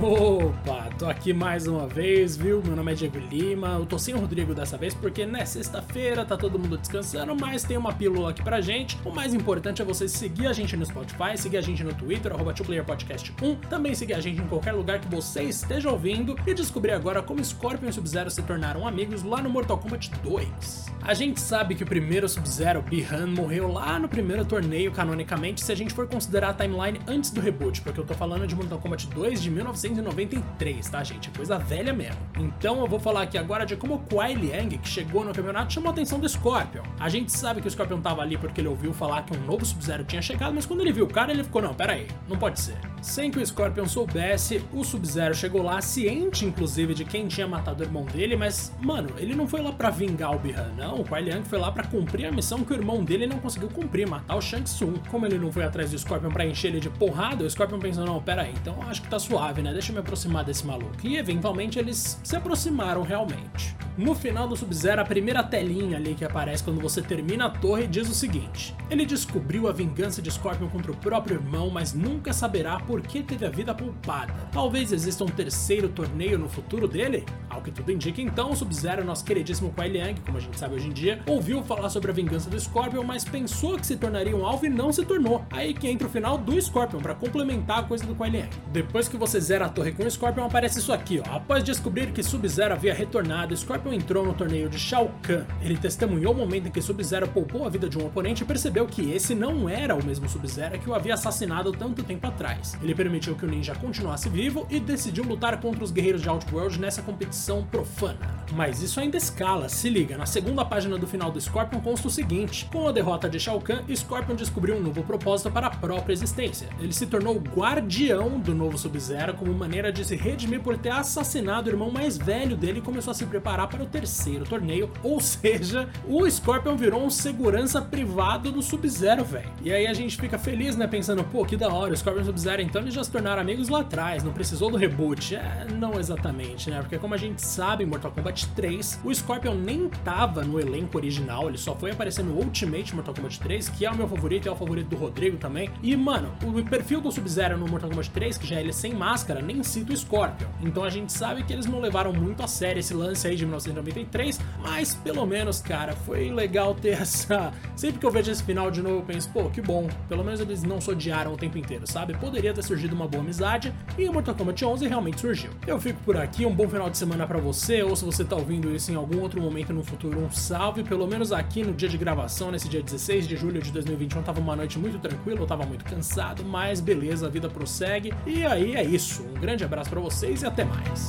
Opa, tô aqui mais uma vez, viu? Meu nome é Diego Lima. Eu tô sem o Rodrigo dessa vez porque, né, sexta-feira tá todo mundo descansando, mas tem uma pílula aqui pra gente. O mais importante é você seguir a gente no Spotify, seguir a gente no Twitter, arroba Podcast 1, também seguir a gente em qualquer lugar que você esteja ouvindo e descobrir agora como Scorpion e Sub-Zero se tornaram amigos lá no Mortal Kombat 2. A gente sabe que o primeiro Sub-Zero, Bihan, morreu lá no primeiro torneio canonicamente se a gente for considerar a timeline antes do reboot, porque eu tô falando de Mortal Kombat 2 de 1900 1993, tá, gente? É coisa velha mesmo. Então eu vou falar aqui agora de como o Kuai Liang, que chegou no campeonato, chamou a atenção do Scorpion. A gente sabe que o Scorpion tava ali porque ele ouviu falar que um novo Sub-Zero tinha chegado, mas quando ele viu o cara, ele ficou, não, pera aí, não pode ser. Sem que o Scorpion soubesse, o Sub-Zero chegou lá, ciente inclusive de quem tinha matado o irmão dele, mas, mano, ele não foi lá para vingar o Bihan, não. O Kuai Liang foi lá para cumprir a missão que o irmão dele não conseguiu cumprir, matar o Shang Tsung. Como ele não foi atrás do Scorpion para encher ele de porrada, o Scorpion pensou, não, pera aí, então acho que tá suave, né? Deixa eu me aproximar desse maluco. E eventualmente eles se aproximaram realmente. No final do Sub-Zero, a primeira telinha ali que aparece quando você termina a torre diz o seguinte: Ele descobriu a vingança de Scorpion contra o próprio irmão, mas nunca saberá por que teve a vida poupada. Talvez exista um terceiro torneio no futuro dele? Ao que tudo indica, então, o Sub-Zero, nosso queridíssimo Kuai Liang, como a gente sabe hoje em dia, ouviu falar sobre a vingança do Scorpion, mas pensou que se tornaria um alvo e não se tornou. Aí que entra o final do Scorpion para complementar a coisa do Kuai Liang. Depois que você zera a torre com o Scorpion, aparece isso aqui, ó. Após descobrir que Sub-Zero havia retornado, Scorpion Scorpion entrou no torneio de Shao Kahn. Ele testemunhou o momento em que Sub-Zero poupou a vida de um oponente e percebeu que esse não era o mesmo Sub-Zero que o havia assassinado tanto tempo atrás. Ele permitiu que o ninja continuasse vivo e decidiu lutar contra os guerreiros de Outworld nessa competição profana. Mas isso ainda escala, se liga, na segunda página do final do Scorpion consta o seguinte: com a derrota de Shao Kahn, Scorpion descobriu um novo propósito para a própria existência. Ele se tornou guardião do novo Sub-Zero como maneira de se redimir por ter assassinado o irmão mais velho dele e começou a se preparar para o terceiro torneio, ou seja, o Scorpion virou um segurança privado do Sub-Zero, velho. E aí a gente fica feliz, né, pensando, pô, que da hora, o Scorpion e o Sub-Zero então eles já se tornaram amigos lá atrás, não precisou do reboot. É, não exatamente, né, porque como a gente sabe, em Mortal Kombat 3, o Scorpion nem tava no elenco original, ele só foi aparecer no Ultimate Mortal Kombat 3, que é o meu favorito e é o favorito do Rodrigo também. E, mano, o perfil do Sub-Zero no Mortal Kombat 3, que já é ele sem máscara, nem cita o Scorpion. Então a gente sabe que eles não levaram muito a sério esse lance aí de 1993, mas pelo menos, cara, foi legal ter essa. Sempre que eu vejo esse final de novo, eu penso, pô, que bom, pelo menos eles não se odiaram o tempo inteiro, sabe? Poderia ter surgido uma boa amizade e o Mortal Kombat 11 realmente surgiu. Eu fico por aqui, um bom final de semana para você, ou se você tá ouvindo isso em algum outro momento no futuro, um salve, pelo menos aqui no dia de gravação, nesse dia 16 de julho de 2021, tava uma noite muito tranquila, eu tava muito cansado, mas beleza, a vida prossegue. E aí é isso. Um grande abraço para vocês e até mais.